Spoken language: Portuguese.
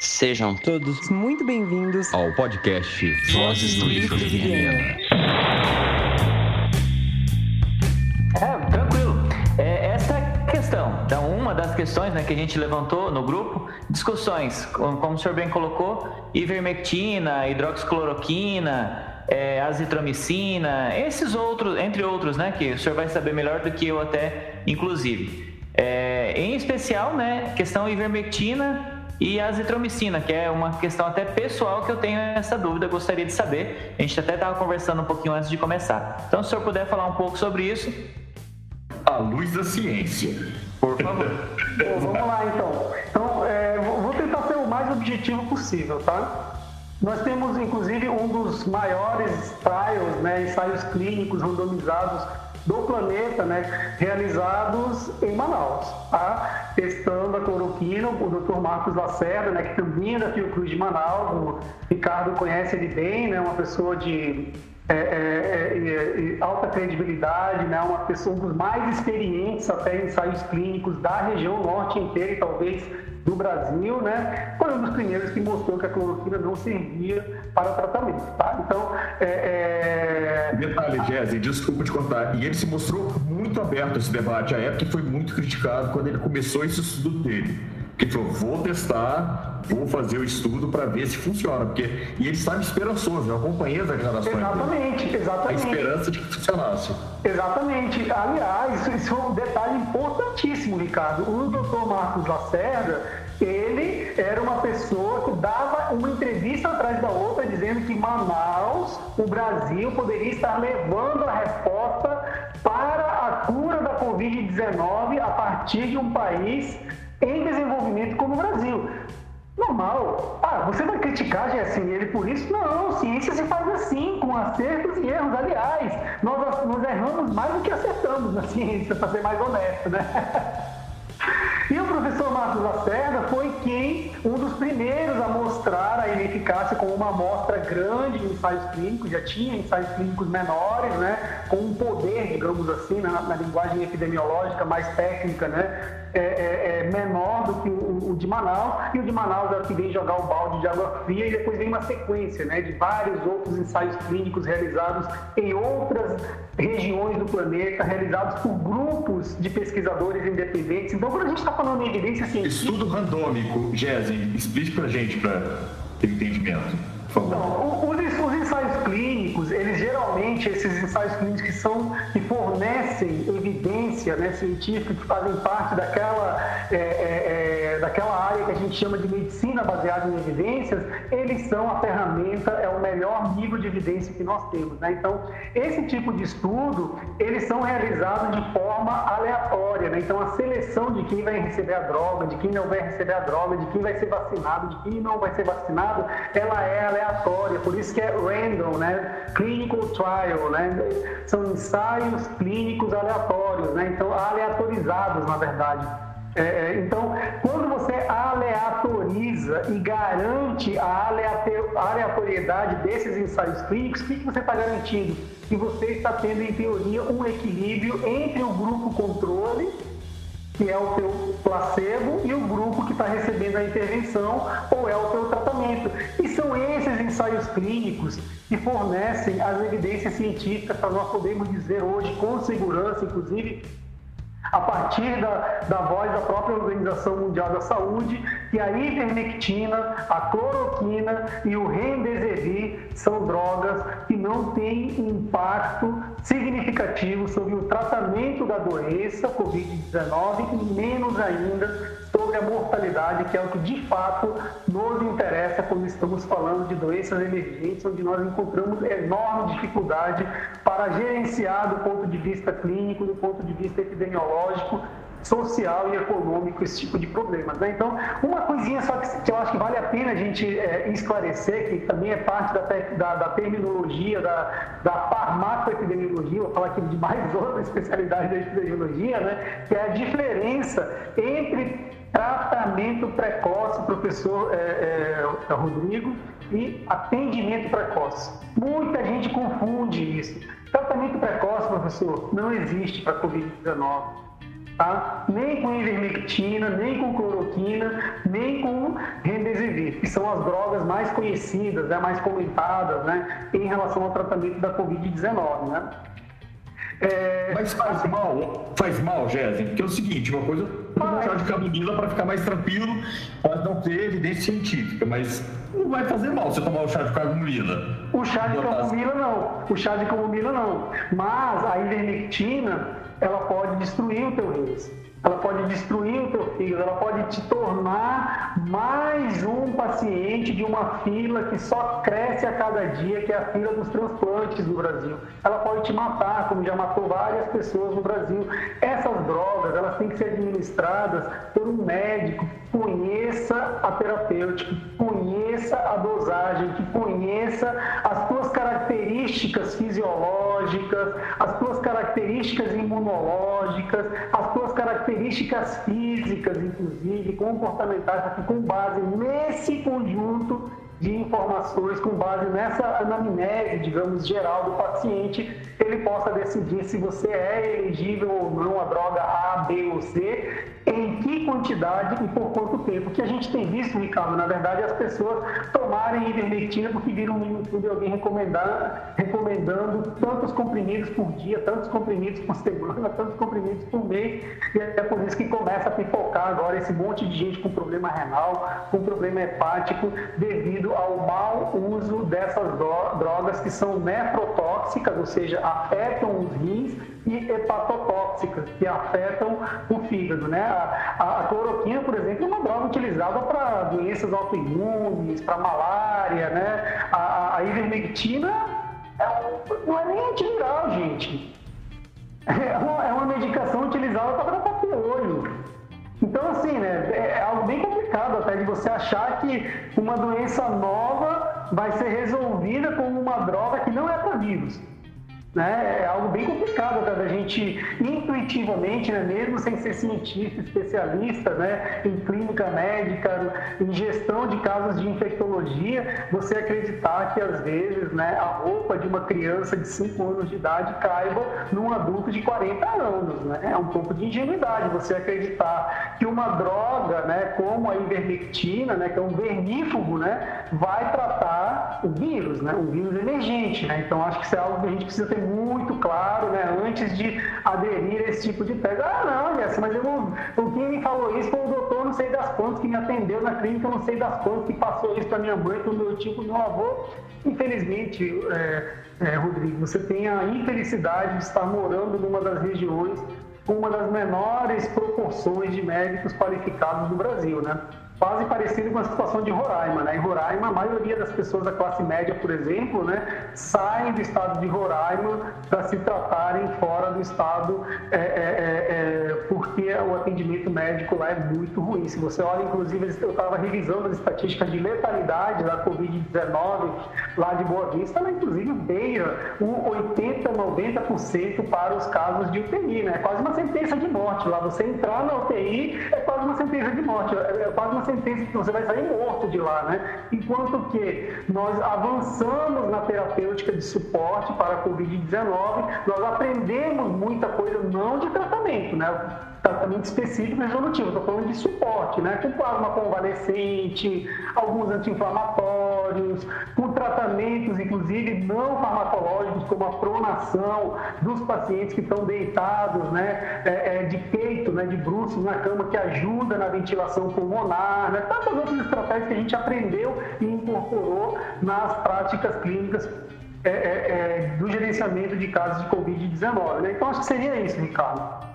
Sejam todos muito bem-vindos ao podcast Vozes do Livro de Viena. É, tranquilo. É, essa é a questão. Então, uma das questões né, que a gente levantou no grupo, discussões, como, como o senhor bem colocou, ivermectina, hidroxicloroquina, é, azitromicina, esses outros, entre outros, né, que o senhor vai saber melhor do que eu até, inclusive. É, em especial, né, questão ivermectina e a azitromicina, que é uma questão até pessoal que eu tenho essa dúvida, gostaria de saber. A gente até estava conversando um pouquinho antes de começar. Então, se o senhor puder falar um pouco sobre isso. À luz da ciência. Por favor. Bom, vamos lá então. Então, é, vou tentar ser o mais objetivo possível, tá? Nós temos, inclusive, um dos maiores trials, né, ensaios clínicos randomizados do planeta, né, realizados em Manaus, tá? testando a cloroquina, o Dr. Marcos Lacerda, né, que também é da Fiocruz de Manaus, o Ricardo conhece ele bem, né, uma pessoa de é, é, é, alta credibilidade, né, uma pessoa dos mais experientes até em ensaios clínicos da região norte inteira e talvez do Brasil, né, foi um dos primeiros que mostrou que a cloroquina não servia para tratamento, tá? Então, é... é... Detalhe, Jesse, desculpa te contar, e ele se mostrou muito aberto a esse debate, à época foi muito criticado quando ele começou esse estudo dele que falou, vou testar, vou fazer o estudo para ver se funciona. Porque, e ele estava esperançoso, eu acompanhei as declarações Exatamente, dele. exatamente. A esperança de que funcionasse. Exatamente. Aliás, isso é um detalhe importantíssimo, Ricardo. O doutor Marcos Lacerda, ele era uma pessoa que dava uma entrevista atrás da outra dizendo que Manaus, o Brasil, poderia estar levando a resposta para a cura da Covid-19 a partir de um país em desenvolvimento como o Brasil. Normal. Ah, você vai criticar, Gessin, ele por isso? Não, ciência se faz assim, com acertos e erros. Aliás, nós, nós erramos mais do que acertamos na ciência, para ser mais honesto, né? E o professor Marcos Lacerda foi quem, um dos primeiros a mostrar a ineficácia com uma amostra grande ensaios clínicos, já tinha ensaios clínicos menores, né, com um poder, digamos assim, na, na linguagem epidemiológica mais técnica, né, é, é, é menor do que o, o, de Manaus, e o de Manaus é o que vem jogar o balde de água fria, e depois vem uma sequência né, de vários outros ensaios clínicos realizados em outras regiões do planeta, realizados por grupos de pesquisadores independentes. Então, quando a gente está falando em evidência científica. Estudo randômico, Jesse, explique para a gente, para ter entendimento. Por favor. Então, clínicos, eles geralmente, esses ensaios clínicos que são, que fornecem evidência né, científica, que fazem parte daquela, é, é, é, daquela área que a gente chama de medicina baseada em evidências, eles são a ferramenta, é o melhor nível de evidência que nós temos. Né? Então, esse tipo de estudo, eles são realizados de forma aleatória. Né? Então, a seleção de quem vai receber a droga, de quem não vai receber a droga, de quem vai ser vacinado, de quem não vai ser vacinado, ela é aleatória por isso que é random, né? Clinical trial, né? São ensaios clínicos aleatórios, né? Então, aleatorizados, na verdade. É, é então, quando você aleatoriza e garante a aleatoriedade desses ensaios clínicos, o que você está garantindo? Que você está tendo, em teoria, um equilíbrio entre o grupo controle que é o teu placebo, e o grupo que está recebendo a intervenção ou é o teu tratamento. Ensaios clínicos que fornecem as evidências científicas para nós podermos dizer hoje com segurança, inclusive a partir da, da voz da própria Organização Mundial da Saúde, que a ivermectina, a cloroquina e o remdesivir são drogas que não têm impacto significativo sobre o tratamento da doença Covid-19 e menos ainda sobre a mortalidade, que é o que de fato nos interessa quando estamos falando de doenças emergentes, onde nós encontramos enorme dificuldade para gerenciar do ponto de vista clínico, do ponto de vista epidemiológico, social e econômico esse tipo de problemas. Né? Então, uma coisinha só que, que, eu acho que vale a pena a gente é, esclarecer, que também é parte da, da, da terminologia, da, da farmacoepidemiologia, vou falar aqui de mais outra especialidade da epidemiologia, né? que é a diferença entre tratamento precoce, professor é, é, Rodrigo, e atendimento precoce. Muita gente confunde isso. Tratamento precoce, professor, não existe para Covid-19. Tá? Nem com ivermectina, nem com cloroquina, nem com remdesivir, que são as drogas mais conhecidas, né, mais comentadas, né, em relação ao tratamento da Covid-19, né? É, Mas faz mal, faz mal, Jéssica, porque é o seguinte, uma coisa tomar chá de camomila para ficar mais tranquilo, pode não ter evidência científica, mas não vai fazer mal você tomar o chá de camomila. O chá de camomila não, o chá de camomila não, mas a ivermectina, ela pode destruir o teu rins ela pode destruir o teu fígado, ela pode te tornar mais um paciente de uma fila que só cresce a cada dia, que é a fila dos transplantes no Brasil. Ela pode te matar, como já matou várias pessoas no Brasil. Essas drogas, elas têm que ser administradas por um médico que conheça a terapêutica, que conheça a dosagem, que conheça as tuas características fisiológicas, as tuas características imunológicas, as tuas características físicas, inclusive, comportamentais, com base nesse conjunto de informações, com base nessa anamnese, digamos, geral do paciente, ele possa decidir se você é elegível ou não a droga A, B ou C, quantidade e por quanto tempo. Que a gente tem visto, Ricardo, na verdade, é as pessoas tomarem ivermectina porque viram no YouTube alguém recomendar, recomendando tantos comprimidos por dia, tantos comprimidos por semana, tantos comprimidos por mês, e é por isso que começa a pipocar agora esse monte de gente com problema renal, com problema hepático, devido ao mau uso dessas drogas que são nefrotóxicas, ou seja, afetam os rins e hepatotóxicas, que afetam o fígado. Né? A, a, a cloroquina, por exemplo, é uma droga utilizada para doenças autoimunes, para malária. Né? A, a ivermectina é não é nem antiviral, gente. É uma, é uma medicação utilizada para tratar piolho. Então, assim, né, é, é algo bem complicado até de você achar que uma doença nova vai ser resolvida com uma droga que não é para vírus. Né? É algo bem complicado até da gente intuitivamente, né? mesmo sem ser cientista, especialista né? em clínica médica, em gestão de casos de infectologia, você acreditar que às vezes né, a roupa de uma criança de 5 anos de idade caiba num adulto de 40 anos. Né? É um pouco de ingenuidade você acreditar que uma droga né, como a ivermectina, né, que é um vermífugo, né, vai tratar o vírus, né, um vírus emergente. Né? Então acho que isso é algo que a gente precisa ter muito claro, né, antes de aderir a esse tipo de tese. Ah, não, Jess, mas eu não, o que me falou isso foi o doutor, não sei das quantas, que me atendeu na clínica, não sei das quantas, que passou isso para minha mãe, para o meu tio, para o meu avô. Infelizmente, é, é, Rodrigo, você tem a infelicidade de estar morando numa das regiões com uma das menores proporções de médicos qualificados do Brasil, né? Quase parecido com a situação de Roraima. Né? Em Roraima, a maioria das pessoas da classe média, por exemplo, né, saem do estado de Roraima para se tratarem fora do estado, é, é, é, é, porque o atendimento médico lá é muito ruim. Se você olha, inclusive, eu estava revisando as estatísticas de letalidade da Covid-19 lá de Boa Vista, inclusive beira um 80, 90% para os casos de UTI. Né? É quase uma sentença de morte. Lá você entrar na UTI é uma sentença de morte, é, é quase uma sentença que você vai sair morto de lá, né? Enquanto que nós avançamos na terapêutica de suporte para a Covid-19, nós aprendemos muita coisa, não de tratamento, né? tratamento específico resolutivo, estou falando de suporte, né? Com plasma convalescente, alguns anti-inflamatórios, com tratamentos, inclusive, não farmacológicos, como a pronação dos pacientes que estão deitados, né? É, é, de peito, né? De bruços na cama, que ajuda na ventilação pulmonar, né? Tantas outras estratégias que a gente aprendeu e incorporou nas práticas clínicas é, é, é do gerenciamento de casos de Covid-19. Né? Então, acho que seria isso, Ricardo.